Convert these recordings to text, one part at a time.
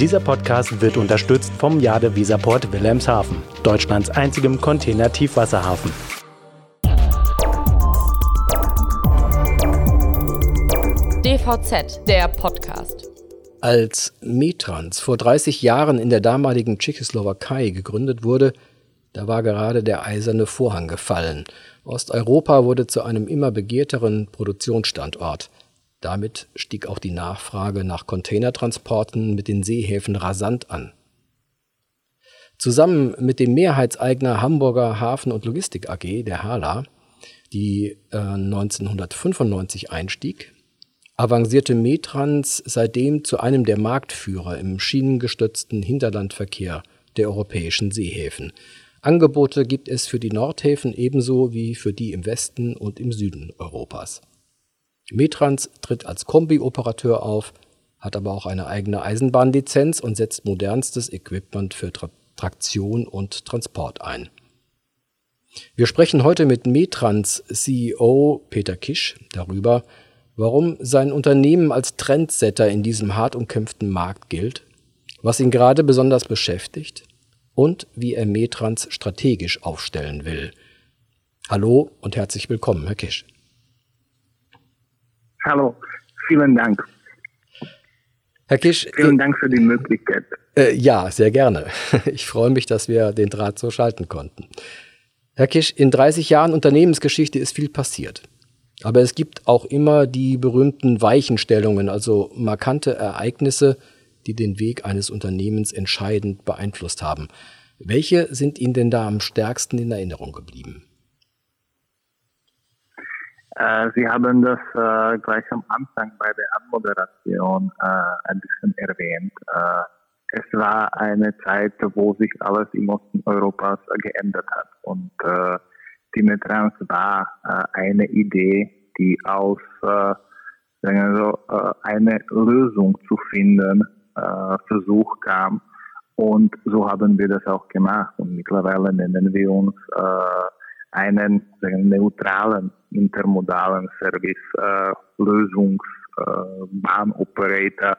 Dieser Podcast wird unterstützt vom Jade Visaport Wilhelmshaven, Deutschlands einzigem Container-Tiefwasserhafen. DVZ, der Podcast. Als Metrans vor 30 Jahren in der damaligen Tschechoslowakei gegründet wurde, da war gerade der eiserne Vorhang gefallen. Osteuropa wurde zu einem immer begehrteren Produktionsstandort. Damit stieg auch die Nachfrage nach Containertransporten mit den Seehäfen rasant an. Zusammen mit dem Mehrheitseigner Hamburger Hafen- und Logistik AG, der HALA, die äh, 1995 einstieg, avancierte Metrans seitdem zu einem der Marktführer im schienengestützten Hinterlandverkehr der europäischen Seehäfen. Angebote gibt es für die Nordhäfen ebenso wie für die im Westen und im Süden Europas. Metrans tritt als Kombi-Operateur auf, hat aber auch eine eigene Eisenbahnlizenz und setzt modernstes Equipment für Tra Traktion und Transport ein. Wir sprechen heute mit Metrans CEO Peter Kisch darüber, warum sein Unternehmen als Trendsetter in diesem hart umkämpften Markt gilt, was ihn gerade besonders beschäftigt und wie er Metrans strategisch aufstellen will. Hallo und herzlich willkommen, Herr Kisch. Hallo, vielen Dank. Herr Kisch. Vielen Dank für die Möglichkeit. Äh, ja, sehr gerne. Ich freue mich, dass wir den Draht so schalten konnten. Herr Kisch, in 30 Jahren Unternehmensgeschichte ist viel passiert. Aber es gibt auch immer die berühmten Weichenstellungen, also markante Ereignisse, die den Weg eines Unternehmens entscheidend beeinflusst haben. Welche sind Ihnen denn da am stärksten in Erinnerung geblieben? Äh, Sie haben das äh, gleich am Anfang bei der Anmoderation äh, ein bisschen erwähnt. Äh, es war eine Zeit, wo sich alles im Osten Europas geändert hat. Und äh, die Metrans war äh, eine Idee, die aus sagen wir so, eine Lösung zu finden Versuch kam. Und so haben wir das auch gemacht. Und mittlerweile nennen wir uns einen neutralen intermodalen Service, äh, Lösungs, äh, Bahnoperator,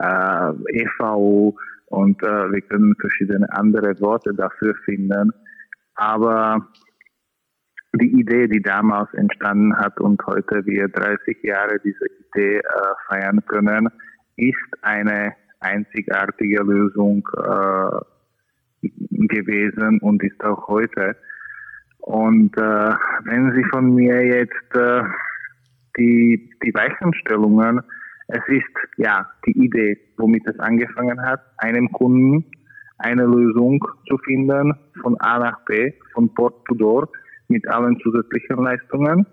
äh, EVO und äh, wir können verschiedene andere Worte dafür finden. Aber die Idee, die damals entstanden hat und heute wir 30 Jahre diese Idee äh, feiern können, ist eine einzigartige Lösung äh, gewesen und ist auch heute. Und äh, wenn Sie von mir jetzt äh, die, die Weichenstellungen, es ist ja die Idee, womit es angefangen hat, einem Kunden eine Lösung zu finden von A nach B, von Port to Door mit allen zusätzlichen Leistungen.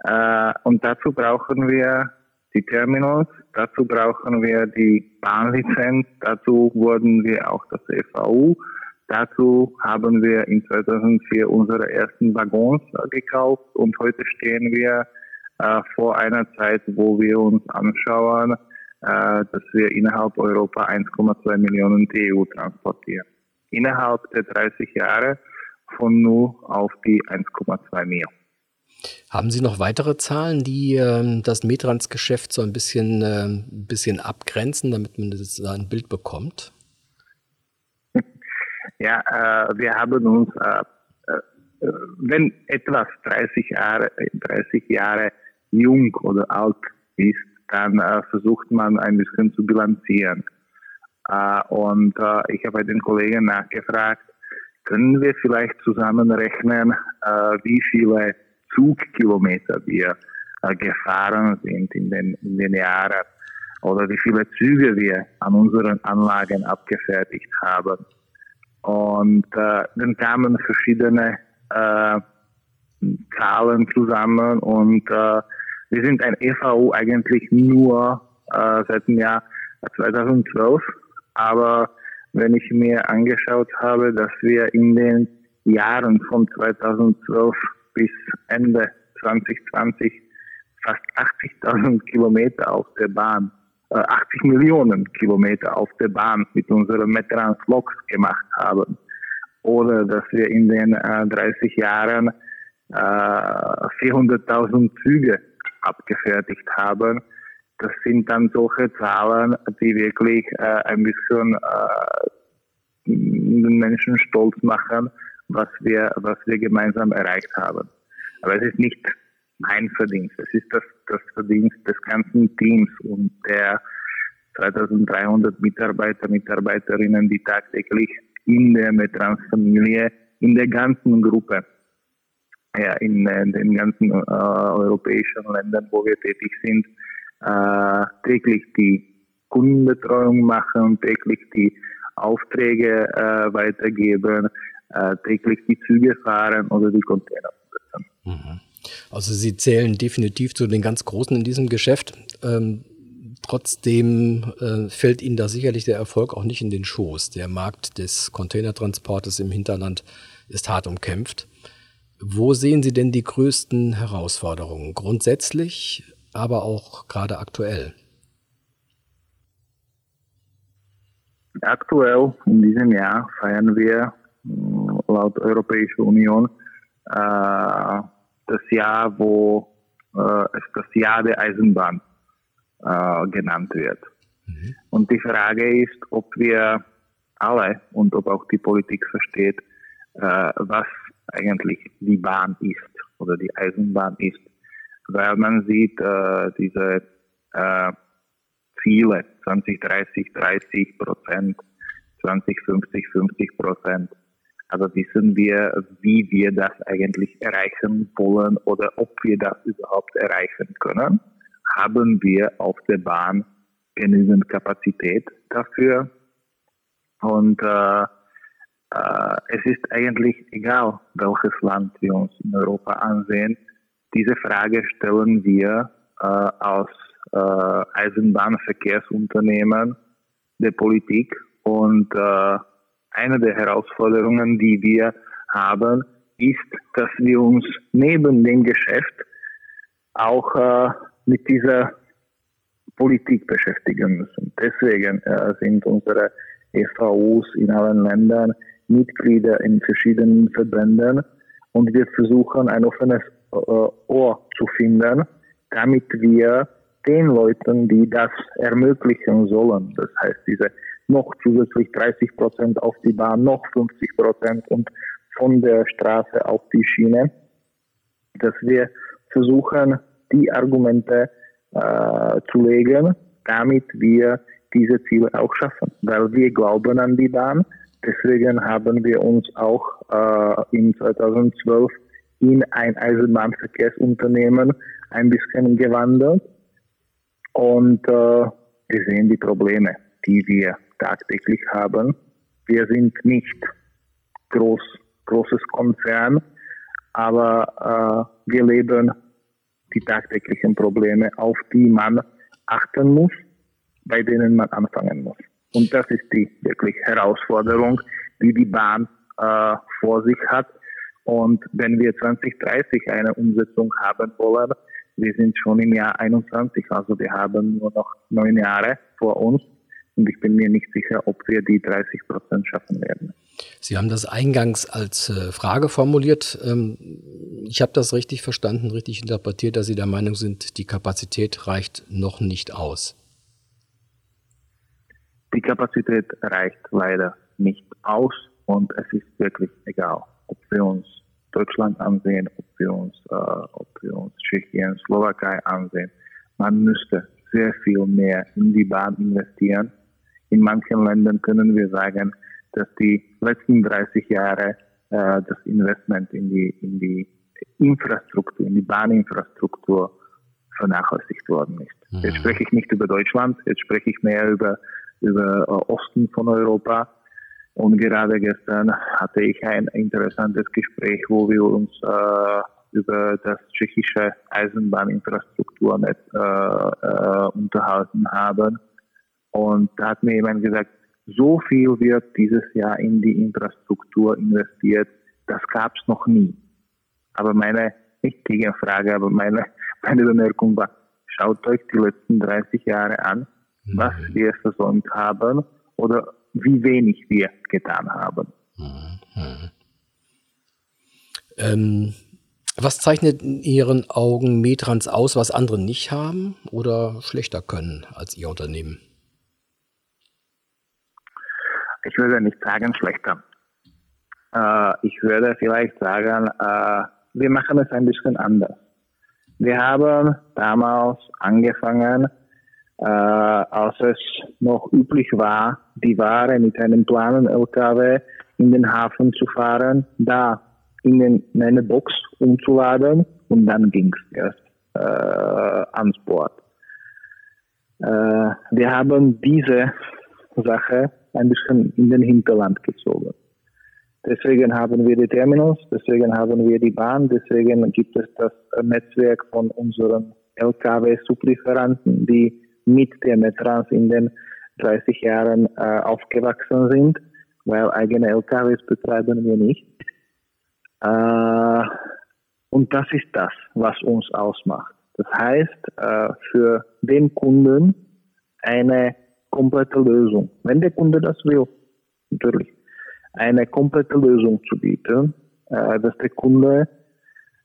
Äh, und dazu brauchen wir die Terminals, dazu brauchen wir die Bahnlizenz, dazu wurden wir auch das EVU Dazu haben wir in 2004 unsere ersten Waggons gekauft und heute stehen wir äh, vor einer Zeit, wo wir uns anschauen, äh, dass wir innerhalb Europa 1,2 Millionen TU transportieren. Innerhalb der 30 Jahre von 0 auf die 1,2 Millionen. Haben Sie noch weitere Zahlen, die äh, das Metrans-Geschäft so ein bisschen, äh, bisschen abgrenzen, damit man das, ein Bild bekommt? Ja, äh, wir haben uns, äh, äh, wenn etwas 30 Jahre, 30 Jahre jung oder alt ist, dann äh, versucht man ein bisschen zu bilanzieren. Äh, und ich habe den Kollegen nachgefragt, können wir vielleicht zusammenrechnen, wie viele Zugkilometer wir gefahren sind in den, in den Jahren oder wie viele Züge wir an unseren Anlagen abgefertigt haben. Und äh, dann kamen verschiedene äh, Zahlen zusammen und äh, wir sind ein EVU eigentlich nur äh, seit dem Jahr 2012. Aber wenn ich mir angeschaut habe, dass wir in den Jahren von 2012 bis Ende 2020 fast 80.000 Kilometer auf der Bahn 80 äh, Millionen Kilometer auf der Bahn mit unseren Metrans Loks gemacht haben. Oder dass wir in den äh, 30 Jahren äh, 400.000 Züge abgefertigt haben, das sind dann solche Zahlen, die wirklich äh, ein bisschen äh, den Menschen stolz machen, was wir, was wir gemeinsam erreicht haben. Aber es ist nicht mein Verdienst, es ist das, das Verdienst des ganzen Teams und der 2300 Mitarbeiter, Mitarbeiterinnen, die tagtäglich in der Metrans-Familie, in der ganzen Gruppe, ja, in, in den ganzen äh, europäischen Ländern, wo wir tätig sind, äh, täglich die Kundenbetreuung machen, täglich die Aufträge äh, weitergeben, äh, täglich die Züge fahren oder die Container. Mhm. Also Sie zählen definitiv zu den ganz Großen in diesem Geschäft. Ähm, trotzdem äh, fällt Ihnen da sicherlich der Erfolg auch nicht in den Schoß. Der Markt des Containertransportes im Hinterland ist hart umkämpft. Wo sehen Sie denn die größten Herausforderungen? Grundsätzlich, aber auch gerade aktuell? Aktuell in diesem Jahr feiern wir äh, laut Europäischer Union äh, das Jahr, wo äh, es das Jahr der Eisenbahn äh, genannt wird. Mhm. Und die Frage ist, ob wir alle und ob auch die Politik versteht, äh, was eigentlich die Bahn ist oder die Eisenbahn ist. Weil man sieht äh, diese äh, Ziele 2030, 30 Prozent, 2050, 50 Prozent. Aber wissen wir, wie wir das eigentlich erreichen wollen oder ob wir das überhaupt erreichen können? Haben wir auf der Bahn genügend Kapazität dafür? Und äh, äh, es ist eigentlich egal, welches Land wir uns in Europa ansehen. Diese Frage stellen wir äh, aus äh, Eisenbahnverkehrsunternehmen der Politik und äh, eine der Herausforderungen, die wir haben, ist, dass wir uns neben dem Geschäft auch äh, mit dieser Politik beschäftigen müssen. Deswegen äh, sind unsere EVUs in allen Ländern Mitglieder in verschiedenen Verbänden und wir versuchen ein offenes äh, Ohr zu finden, damit wir den Leuten, die das ermöglichen sollen, das heißt diese noch zusätzlich 30 Prozent auf die Bahn, noch 50 Prozent und von der Straße auf die Schiene, dass wir versuchen, die Argumente äh, zu legen, damit wir diese Ziele auch schaffen. Weil wir glauben an die Bahn. Deswegen haben wir uns auch äh, in 2012 in ein Eisenbahnverkehrsunternehmen ein bisschen gewandelt. Und äh, wir sehen die Probleme, die wir tagtäglich haben. Wir sind nicht groß, großes Konzern, aber äh, wir leben die tagtäglichen Probleme, auf die man achten muss, bei denen man anfangen muss. Und das ist die wirklich Herausforderung, die die Bahn äh, vor sich hat. Und wenn wir 2030 eine Umsetzung haben wollen, wir sind schon im Jahr 21, also wir haben nur noch neun Jahre vor uns, und ich bin mir nicht sicher, ob wir die 30 Prozent schaffen werden. Sie haben das eingangs als äh, Frage formuliert. Ähm, ich habe das richtig verstanden, richtig interpretiert, dass Sie der Meinung sind, die Kapazität reicht noch nicht aus. Die Kapazität reicht leider nicht aus und es ist wirklich egal, ob wir uns Deutschland ansehen, ob wir uns, äh, ob wir uns Tschechien, Slowakei ansehen. Man müsste sehr viel mehr in die Bahn investieren in manchen Ländern können wir sagen, dass die letzten 30 Jahre äh, das Investment in die, in die Infrastruktur, in die Bahninfrastruktur vernachlässigt worden ist. Mhm. Jetzt spreche ich nicht über Deutschland, jetzt spreche ich mehr über, über äh, Osten von Europa. Und gerade gestern hatte ich ein interessantes Gespräch, wo wir uns äh, über das tschechische Eisenbahninfrastrukturnetz äh, äh, unterhalten haben. Und da hat mir jemand gesagt, so viel wird dieses Jahr in die Infrastruktur investiert, das gab es noch nie. Aber meine, nicht Gegenfrage, aber meine, meine Bemerkung war, schaut euch die letzten 30 Jahre an, mhm. was wir versäumt haben oder wie wenig wir getan haben. Mhm. Ähm, Was zeichnet in Ihren Augen Metrans aus, was andere nicht haben oder schlechter können als Ihr Unternehmen? Ich würde nicht sagen schlechter. Äh, ich würde vielleicht sagen, äh, wir machen es ein bisschen anders. Wir haben damals angefangen, äh, als es noch üblich war, die Ware mit einem kleinen LKW in den Hafen zu fahren, da in, den, in eine Box umzuladen und dann ging es erst äh, ans Bord. Äh, wir haben diese Sache ein bisschen in den Hinterland gezogen. Deswegen haben wir die Terminals, deswegen haben wir die Bahn, deswegen gibt es das Netzwerk von unseren LKW-Sublieferanten, die mit der Metrans in den 30 Jahren äh, aufgewachsen sind, weil eigene LKWs betreiben wir nicht. Äh, und das ist das, was uns ausmacht. Das heißt, äh, für den Kunden eine komplette Lösung. Wenn der Kunde das will, natürlich, eine komplette Lösung zu bieten, äh, dass der Kunde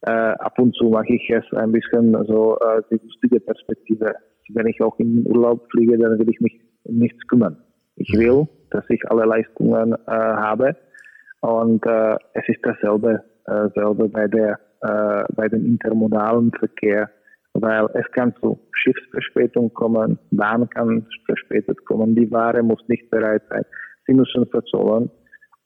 äh, ab und zu mache ich es ein bisschen so äh, die lustige Perspektive. Wenn ich auch in Urlaub fliege, dann will ich mich um nichts kümmern. Ich will, dass ich alle Leistungen äh, habe und äh, es ist dasselbe, äh, selbe bei der äh, bei dem intermodalen Verkehr, weil es kann zu Schiffsverspätung kommen, Bahn kann verspätet kommen, die Ware muss nicht bereit sein, sie müssen verzollen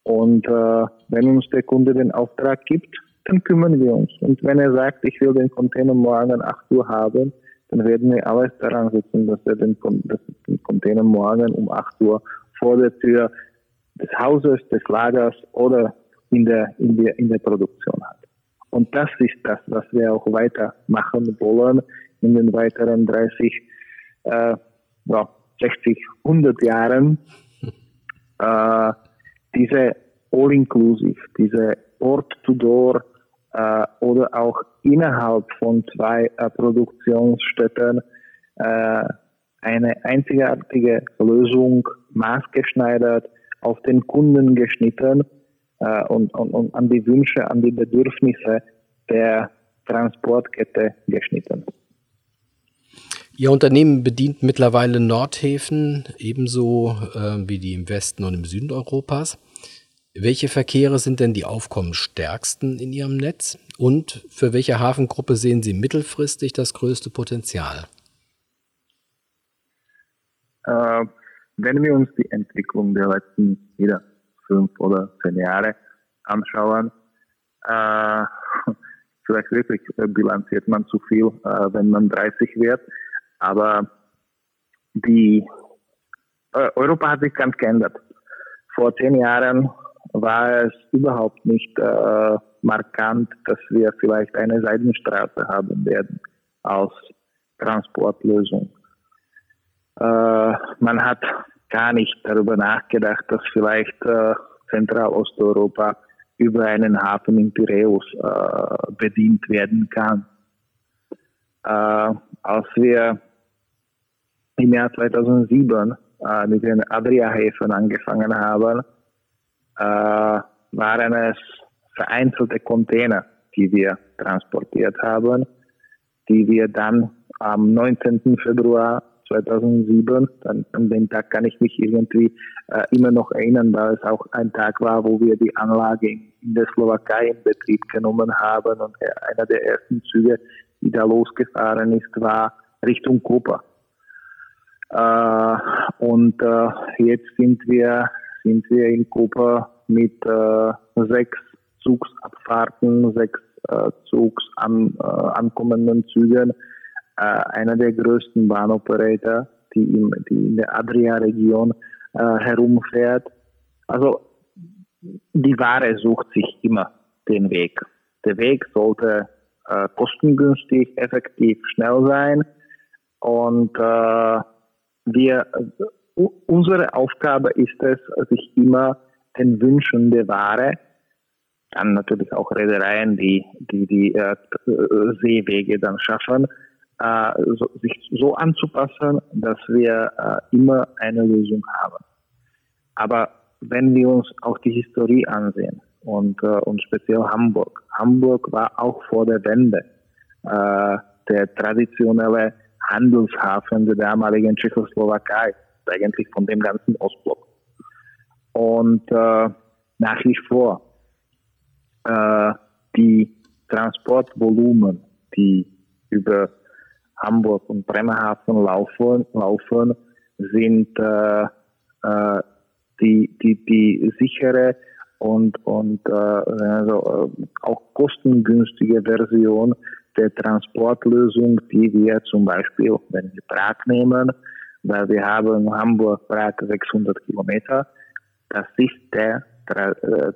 und äh, wenn uns der Kunde den Auftrag gibt, dann kümmern wir uns. Und wenn er sagt, ich will den Container morgen 8 Uhr haben, dann werden wir alles daran setzen, dass er den, dass den Container morgen um 8 Uhr vor der Tür des Hauses, des Lagers oder in der, in der, in der Produktion hat. Und das ist das, was wir auch weitermachen wollen in den weiteren 30, äh, ja, 60, 100 Jahren. Äh, diese All-Inclusive, diese Ort-to-Door äh, oder auch innerhalb von zwei äh, Produktionsstätten äh, eine einzigartige Lösung maßgeschneidert, auf den Kunden geschnitten äh, und, und, und an die Wünsche, an die Bedürfnisse der Transportkette geschnitten. Ihr Unternehmen bedient mittlerweile Nordhäfen ebenso äh, wie die im Westen und im Süden Europas. Welche Verkehre sind denn die aufkommensstärksten in Ihrem Netz und für welche Hafengruppe sehen Sie mittelfristig das größte Potenzial? Äh, wenn wir uns die Entwicklung der letzten wieder fünf oder zehn Jahre anschauen, äh, vielleicht wirklich bilanziert man zu viel, äh, wenn man 30 wird. Aber die äh, Europa hat sich ganz geändert. Vor zehn Jahren war es überhaupt nicht äh, markant, dass wir vielleicht eine Seidenstraße haben werden als Transportlösung. Äh, man hat gar nicht darüber nachgedacht, dass vielleicht äh, Zentralosteuropa über einen Hafen in Piräus äh, bedient werden kann. Äh, als wir im Jahr 2007 äh, mit den Adria-Häfen angefangen haben, waren es vereinzelte Container, die wir transportiert haben, die wir dann am 19. Februar 2007, dann, an den Tag kann ich mich irgendwie äh, immer noch erinnern, weil es auch ein Tag war, wo wir die Anlage in, der Slowakei in Betrieb genommen haben und einer der ersten Züge, die da losgefahren ist, war Richtung Koper. Äh, und äh, jetzt sind wir sind wir in Koper mit äh, sechs Zugsabfahrten, sechs äh, Zugs an, äh, ankommenden Zügen äh, einer der größten Bahnoperator, die, im, die in der Adria-Region äh, herumfährt. Also die Ware sucht sich immer den Weg. Der Weg sollte äh, kostengünstig, effektiv, schnell sein und äh, wir, unsere Aufgabe ist es, sich immer den Wünschen der Ware, dann natürlich auch Reedereien, die die, die äh, Seewege dann schaffen, äh, so, sich so anzupassen, dass wir äh, immer eine Lösung haben. Aber wenn wir uns auch die Historie ansehen und, äh, und speziell Hamburg. Hamburg war auch vor der Wende äh, der traditionelle Handelshafen der damaligen Tschechoslowakei, eigentlich von dem ganzen Ostblock. Und äh, nach wie vor äh, die Transportvolumen, die über Hamburg und Bremerhaven laufen, laufen sind äh, äh, die, die, die sichere und, und äh, also, äh, auch kostengünstige Version der Transportlösung, die wir zum Beispiel, wenn wir Prag nehmen, weil wir haben Hamburg-Prag 600 Kilometer, das ist der tra äh,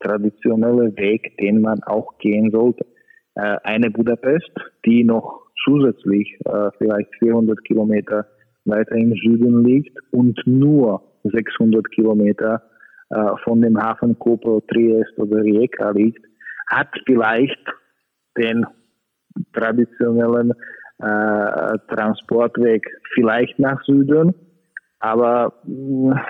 traditionelle Weg, den man auch gehen sollte. Äh, eine Budapest, die noch zusätzlich äh, vielleicht 400 Kilometer weiter im Süden liegt und nur 600 Kilometer äh, von dem Hafen Koper, Triest oder Rijeka liegt, hat vielleicht den traditionellen äh, Transportweg vielleicht nach Süden, aber mh, mm,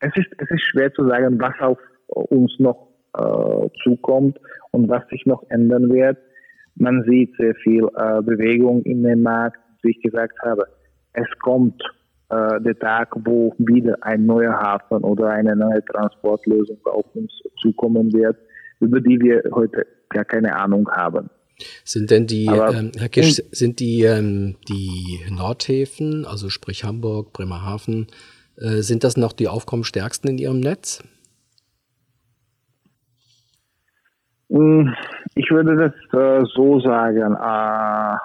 es, ist, es ist schwer zu sagen, was auf uns noch äh, zukommt und was sich noch ändern wird. Man sieht sehr viel äh, Bewegung in dem Markt, wie ich gesagt habe. Es kommt äh, der Tag, wo wieder ein neuer Hafen oder eine neue Transportlösung auf uns zukommen wird, über die wir heute gar keine Ahnung haben. Sind denn die, ähm, Herr Kisch, sind die, ähm, die Nordhäfen, also sprich Hamburg, Bremerhaven, äh, sind das noch die aufkommenstärksten in Ihrem Netz? Ich würde das äh, so sagen. Äh,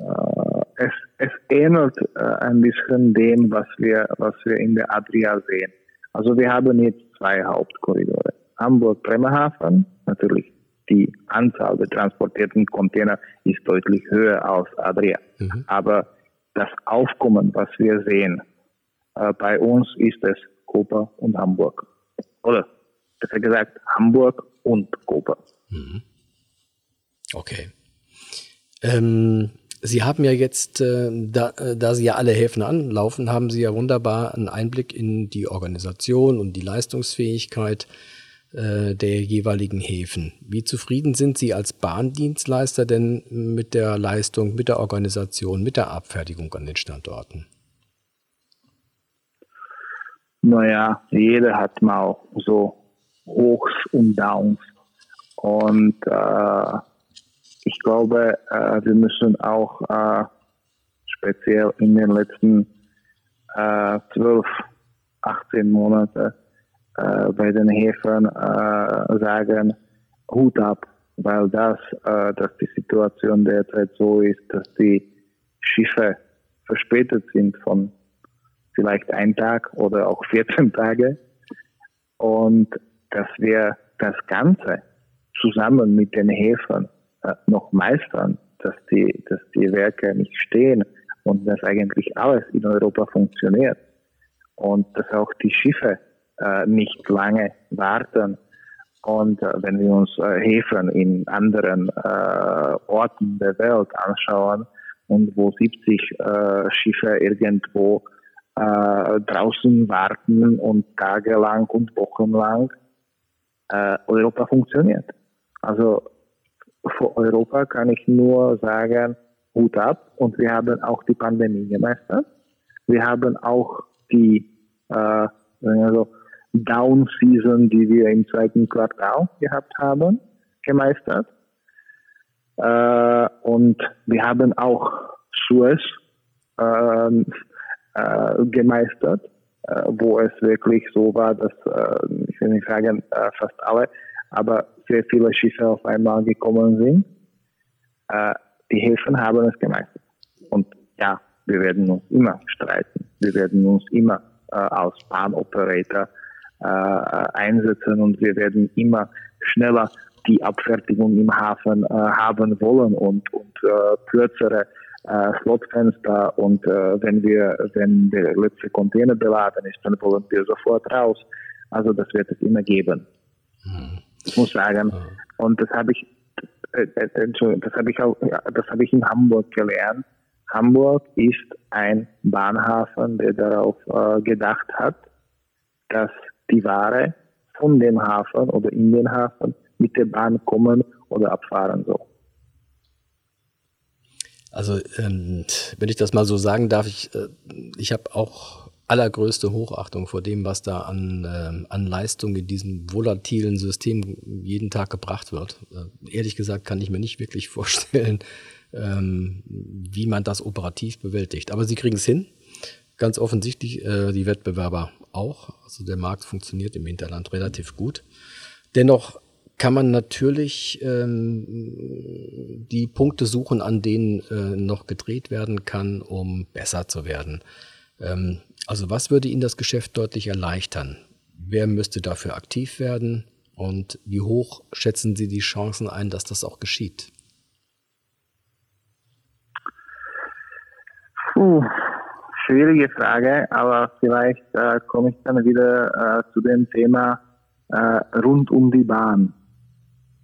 äh, es, es ähnelt äh, ein bisschen dem, was wir, was wir in der Adria sehen. Also wir haben jetzt zwei Hauptkorridore. Hamburg-Bremerhaven, natürlich die Anzahl der transportierten Container ist deutlich höher als Adria. Mhm. Aber das Aufkommen, was wir sehen, äh, bei uns ist es Koper und Hamburg. Oder besser gesagt Hamburg und Koper. Mhm. Okay. Ähm, Sie haben ja jetzt, äh, da, äh, da Sie ja alle Häfen anlaufen, haben Sie ja wunderbar einen Einblick in die Organisation und die Leistungsfähigkeit äh, der jeweiligen Häfen. Wie zufrieden sind Sie als Bahndienstleister denn mit der Leistung, mit der Organisation, mit der Abfertigung an den Standorten? Naja, jeder hat mal so Hochs und Downs. Und äh, ich glaube, äh, wir müssen auch äh, speziell in den letzten äh, 12, 18 Monaten äh, bei den Häfen äh, sagen, Hut ab, weil das, äh, dass die Situation derzeit so ist, dass die Schiffe verspätet sind von vielleicht ein Tag oder auch 14 Tage. Und dass wir das Ganze zusammen mit den Häfen äh, noch meistern, dass die, dass die Werke nicht stehen und dass eigentlich alles in Europa funktioniert und dass auch die Schiffe äh, nicht lange warten. Und äh, wenn wir uns äh, Häfen in anderen äh, Orten der Welt anschauen und wo 70 äh, Schiffe irgendwo äh, draußen warten und tagelang und wochenlang, äh, Europa funktioniert. Also für Europa kann ich nur sagen, Hut ab. Und wir haben auch die Pandemie gemeistert. Wir haben auch die äh, also Down Season, die wir im zweiten Quartal gehabt haben, gemeistert. Äh, und wir haben auch Suez äh, äh, gemeistert, äh, wo es wirklich so war, dass, äh, ich will nicht sagen, äh, fast alle, aber sehr viele Schiffe auf einmal gekommen sind. Äh, die Häfen haben es gemeistert. Und ja, wir werden uns immer streiten. Wir werden uns immer äh, als Bahnoperator äh, einsetzen und wir werden immer schneller die Abfertigung im Hafen äh, haben wollen und, und äh, kürzere äh, Slotfenster und äh, wenn wir, wenn der letzte Container beladen ist, dann wollen wir sofort raus. Also das wird es immer geben. Mhm. Ich muss sagen. Und das habe ich, äh, äh das habe ich auch, das habe ich in Hamburg gelernt. Hamburg ist ein Bahnhafen, der darauf äh, gedacht hat, dass die Ware von dem Hafen oder in den Hafen mit der Bahn kommen oder abfahren soll. Also, ähm, wenn ich das mal so sagen darf, ich, äh, ich habe auch allergrößte Hochachtung vor dem, was da an, äh, an Leistung in diesem volatilen System jeden Tag gebracht wird. Äh, ehrlich gesagt kann ich mir nicht wirklich vorstellen, ähm, wie man das operativ bewältigt. Aber sie kriegen es hin. Ganz offensichtlich äh, die Wettbewerber auch. Also der Markt funktioniert im Hinterland relativ gut. Dennoch kann man natürlich ähm, die Punkte suchen, an denen äh, noch gedreht werden kann, um besser zu werden. Ähm, also was würde Ihnen das Geschäft deutlich erleichtern? Wer müsste dafür aktiv werden? Und wie hoch schätzen Sie die Chancen ein, dass das auch geschieht? Puh, schwierige Frage, aber vielleicht äh, komme ich dann wieder äh, zu dem Thema äh, rund um die Bahn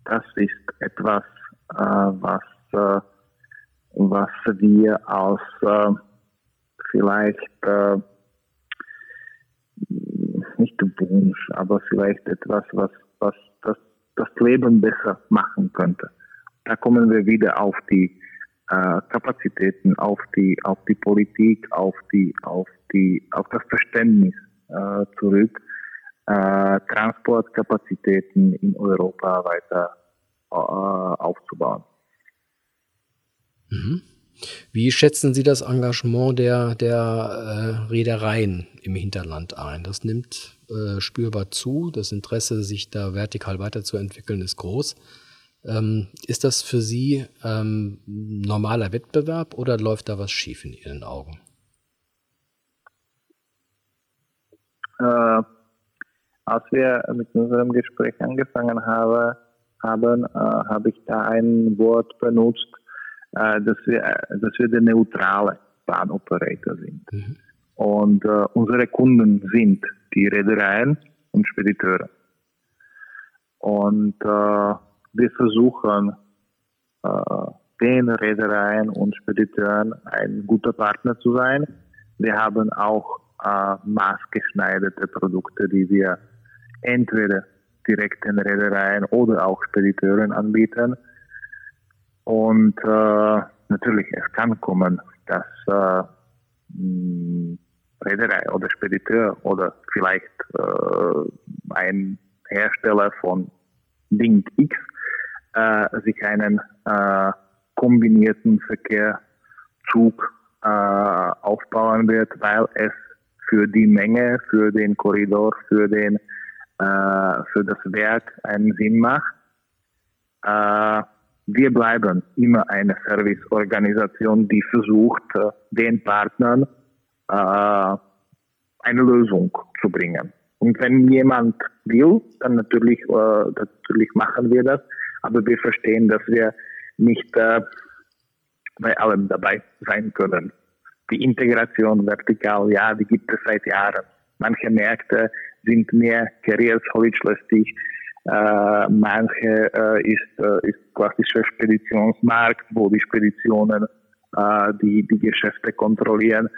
das ist etwas, äh, was, äh, was wir aus äh, vielleicht äh, nicht Wunsch, aber vielleicht etwas, was, was das, das Leben besser machen könnte. Da kommen wir wieder auf die äh, Kapazitäten, auf die, auf die Politik, auf die, auf die, auf das Verständnis äh, zurück äh, Transportkapazitäten in Europa weiter äh, aufzubauen. Mhm. Wie schätzen Sie das Engagement der, der äh, Reedereien im Hinterland ein? Das nimmt äh, spürbar zu. Das Interesse, sich da vertikal weiterzuentwickeln, ist groß. Ähm, ist das für Sie ähm, normaler Wettbewerb oder läuft da was schief in Ihren Augen? Äh, als wir mit unserem Gespräch angefangen haben, haben, äh, habe ich da ein Wort benutzt, dass, wir, dass wir der neutrale Bahnoperator sind. Mhm. Und äh, unsere Kunden sind die Reedereien und Spediteure. Und äh, wir versuchen, äh, den Reedereien und Spediteuren ein guter Partner zu sein. Wir haben auch äh, maßgeschneiderte Produkte, die wir entweder direkt den Reedereien oder auch Spediteuren anbieten. Und äh, natürlich, es kann kommen, dass äh, Reederei oder Spediteur oder vielleicht äh, ein Hersteller von Ding X äh, sich einen äh, kombinierten Verkehrszug äh, aufbauen wird, weil es für die Menge, für den Korridor, für den äh, für das Werk einen Sinn macht. Äh, wir bleiben immer eine Serviceorganisation, die versucht, äh, den Partnern eine Lösung zu bringen. Und wenn jemand will, dann natürlich, natürlich machen wir das. Aber wir verstehen, dass wir nicht bei allem dabei sein können. Die Integration vertikal, ja, die gibt es seit Jahren. Manche Märkte sind mehr karriersholzlastig. Äh, manche äh, ist, äh, ist klassischer Speditionsmarkt, wo die Speditionen äh, die, die Geschäfte kontrollieren.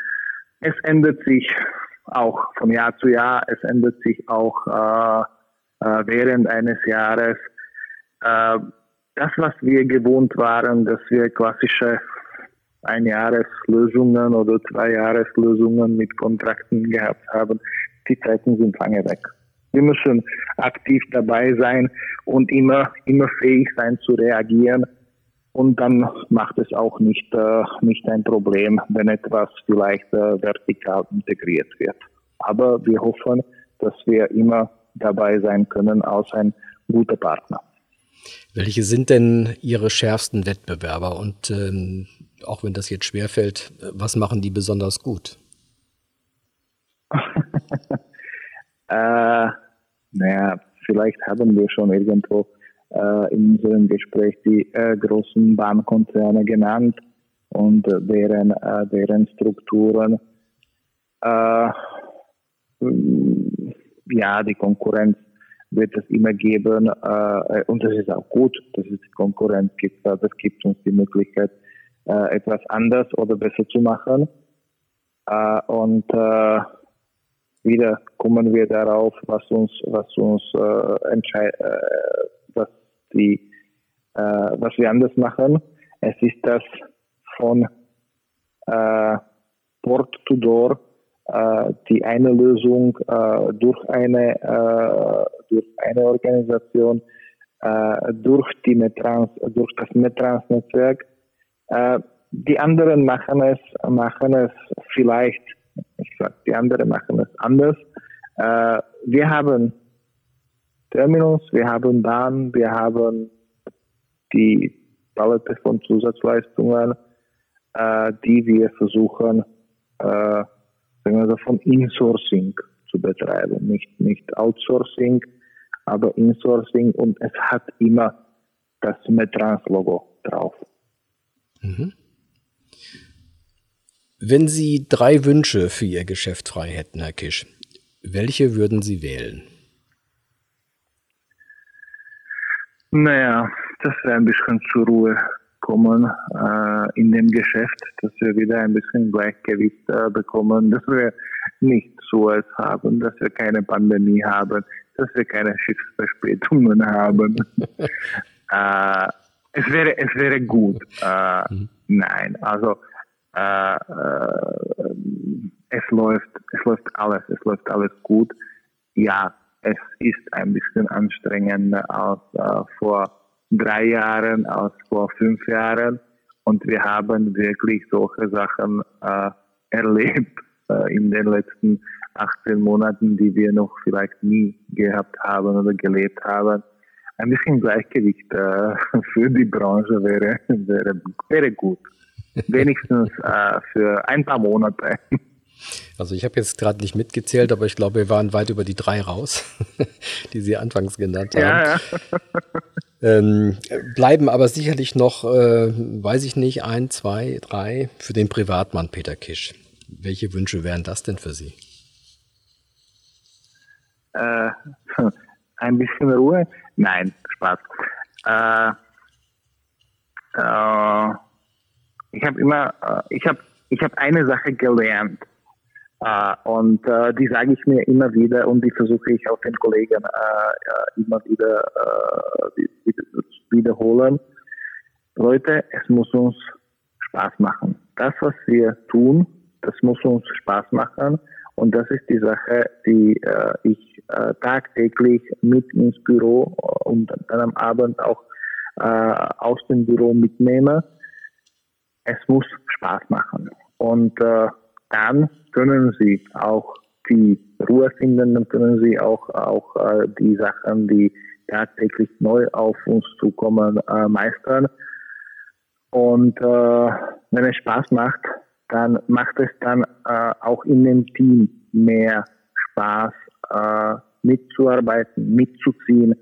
Es ändert sich auch von Jahr zu Jahr, es ändert sich auch äh, äh, während eines Jahres. Äh, das, was wir gewohnt waren, dass wir klassische Einjahreslösungen oder Zweijahreslösungen mit Kontrakten gehabt haben, die Zeiten sind lange weg. Wir müssen aktiv dabei sein und immer, immer fähig sein zu reagieren. Und dann macht es auch nicht, äh, nicht ein Problem, wenn etwas vielleicht äh, vertikal integriert wird. Aber wir hoffen, dass wir immer dabei sein können als ein guter Partner. Welche sind denn Ihre schärfsten Wettbewerber? Und ähm, auch wenn das jetzt schwerfällt, was machen die besonders gut? äh, naja, vielleicht haben wir schon irgendwo äh, in unserem Gespräch die äh, großen Bahnkonzerne genannt und deren, äh, deren Strukturen. Äh, ja, die Konkurrenz wird es immer geben äh, und es ist auch gut, dass es die Konkurrenz gibt, weil das gibt uns die Möglichkeit, äh, etwas anders oder besser zu machen. Und wieder kommen wir darauf, was uns, was uns äh, entscheidet, äh, was die, äh, was wir anders machen. Es ist das von äh, Port to Door äh, die eine Lösung äh, durch eine äh, durch eine Organisation äh, durch die Metrans durch das Metrans-Netzwerk. Äh, die anderen machen es machen es vielleicht ich sag, die anderen machen es anders. Äh, wir haben Terminus, wir haben Bahn, wir haben die Palette von Zusatzleistungen, äh, die wir versuchen, äh, sagen wir von Insourcing zu betreiben. Nicht, nicht Outsourcing, aber Insourcing und es hat immer das Metrans-Logo drauf. Mhm. Wenn Sie drei Wünsche für Ihr Geschäft frei hätten, Herr Kisch, welche würden Sie wählen? Naja, dass wir ein bisschen zur Ruhe kommen äh, in dem Geschäft, dass wir wieder ein bisschen Gleichgewicht äh, bekommen, dass wir nicht so es haben, dass wir keine Pandemie haben, dass wir keine Schiffsverspätungen haben. äh, es wäre es wäre gut. Äh, mhm. Nein, also äh, äh, es läuft, es läuft alles, es läuft alles gut. Ja, es ist ein bisschen anstrengender als äh, vor drei Jahren, als vor fünf Jahren. Und wir haben wirklich solche Sachen äh, erlebt äh, in den letzten 18 Monaten, die wir noch vielleicht nie gehabt haben oder gelebt haben. Ein bisschen Gleichgewicht äh, für die Branche wäre, wäre, wäre gut wenigstens äh, für ein paar Monate. Also ich habe jetzt gerade nicht mitgezählt, aber ich glaube, wir waren weit über die drei raus, die Sie anfangs genannt haben. Ja, ja. Ähm, bleiben aber sicherlich noch, äh, weiß ich nicht, ein, zwei, drei für den Privatmann Peter Kisch. Welche Wünsche wären das denn für Sie? Äh, ein bisschen Ruhe? Nein, Spaß. Äh, äh ich habe immer, äh, ich habe ich hab eine Sache gelernt. Uh, und uh, die sage ich mir immer wieder und die versuche ich auch den Kollegen immer wieder wiederholen. Leute, es muss uns Spaß machen. Das, was wir tun, das muss uns Spaß machen. Und das ist die Sache, die ich tagtäglich mit ins Büro und dann am Abend auch aus dem Büro mitnehme es muss Spaß machen. Und äh, dann können Sie auch die Ruhe finden, dann können Sie auch, auch äh, die Sachen, die tagtäglich neu auf uns zukommen, äh, meistern. Und äh, wenn es Spaß macht, dann macht es dann äh, auch in dem Team mehr Spaß, äh, mitzuarbeiten, mitzuziehen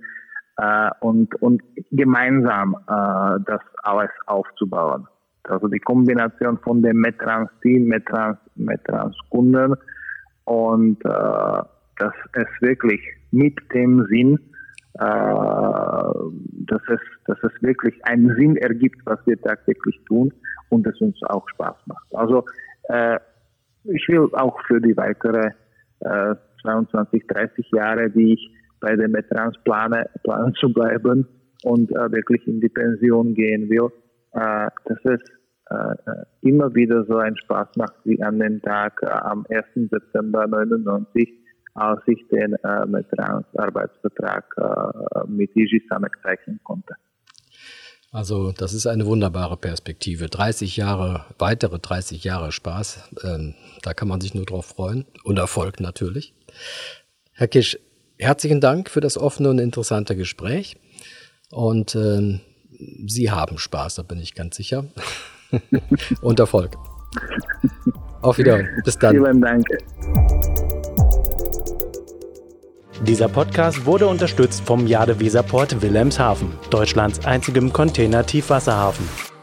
äh, und, und gemeinsam äh, das alles aufzubauen. Also die Kombination von dem Metrans-Team, Metrans, Metrans-Kunden und äh, dass es wirklich mit dem Sinn, äh, dass, es, dass es wirklich einen Sinn ergibt, was wir tagtäglich tun und es uns auch Spaß macht. Also äh, ich will auch für die weitere äh, 22, 30 Jahre, die ich bei der Metrans plane, planen zu bleiben und äh, wirklich in die Pension gehen will, äh, dass es äh, immer wieder so einen Spaß macht wie an dem Tag äh, am 1. September 99, als ich den äh, Metrans Arbeitsvertrag äh, mit Iji Samek zeichnen konnte. Also das ist eine wunderbare Perspektive. 30 Jahre, weitere 30 Jahre Spaß, ähm, da kann man sich nur drauf freuen und Erfolg natürlich. Herr Kisch, herzlichen Dank für das offene und interessante Gespräch und ähm, Sie haben Spaß, da bin ich ganz sicher. und Erfolg. Auf Wiedersehen. Bis dann. Vielen Dank. Dieser Podcast wurde unterstützt vom Jade Weserport Wilhelmshaven, Deutschlands einzigem Container-Tiefwasserhafen.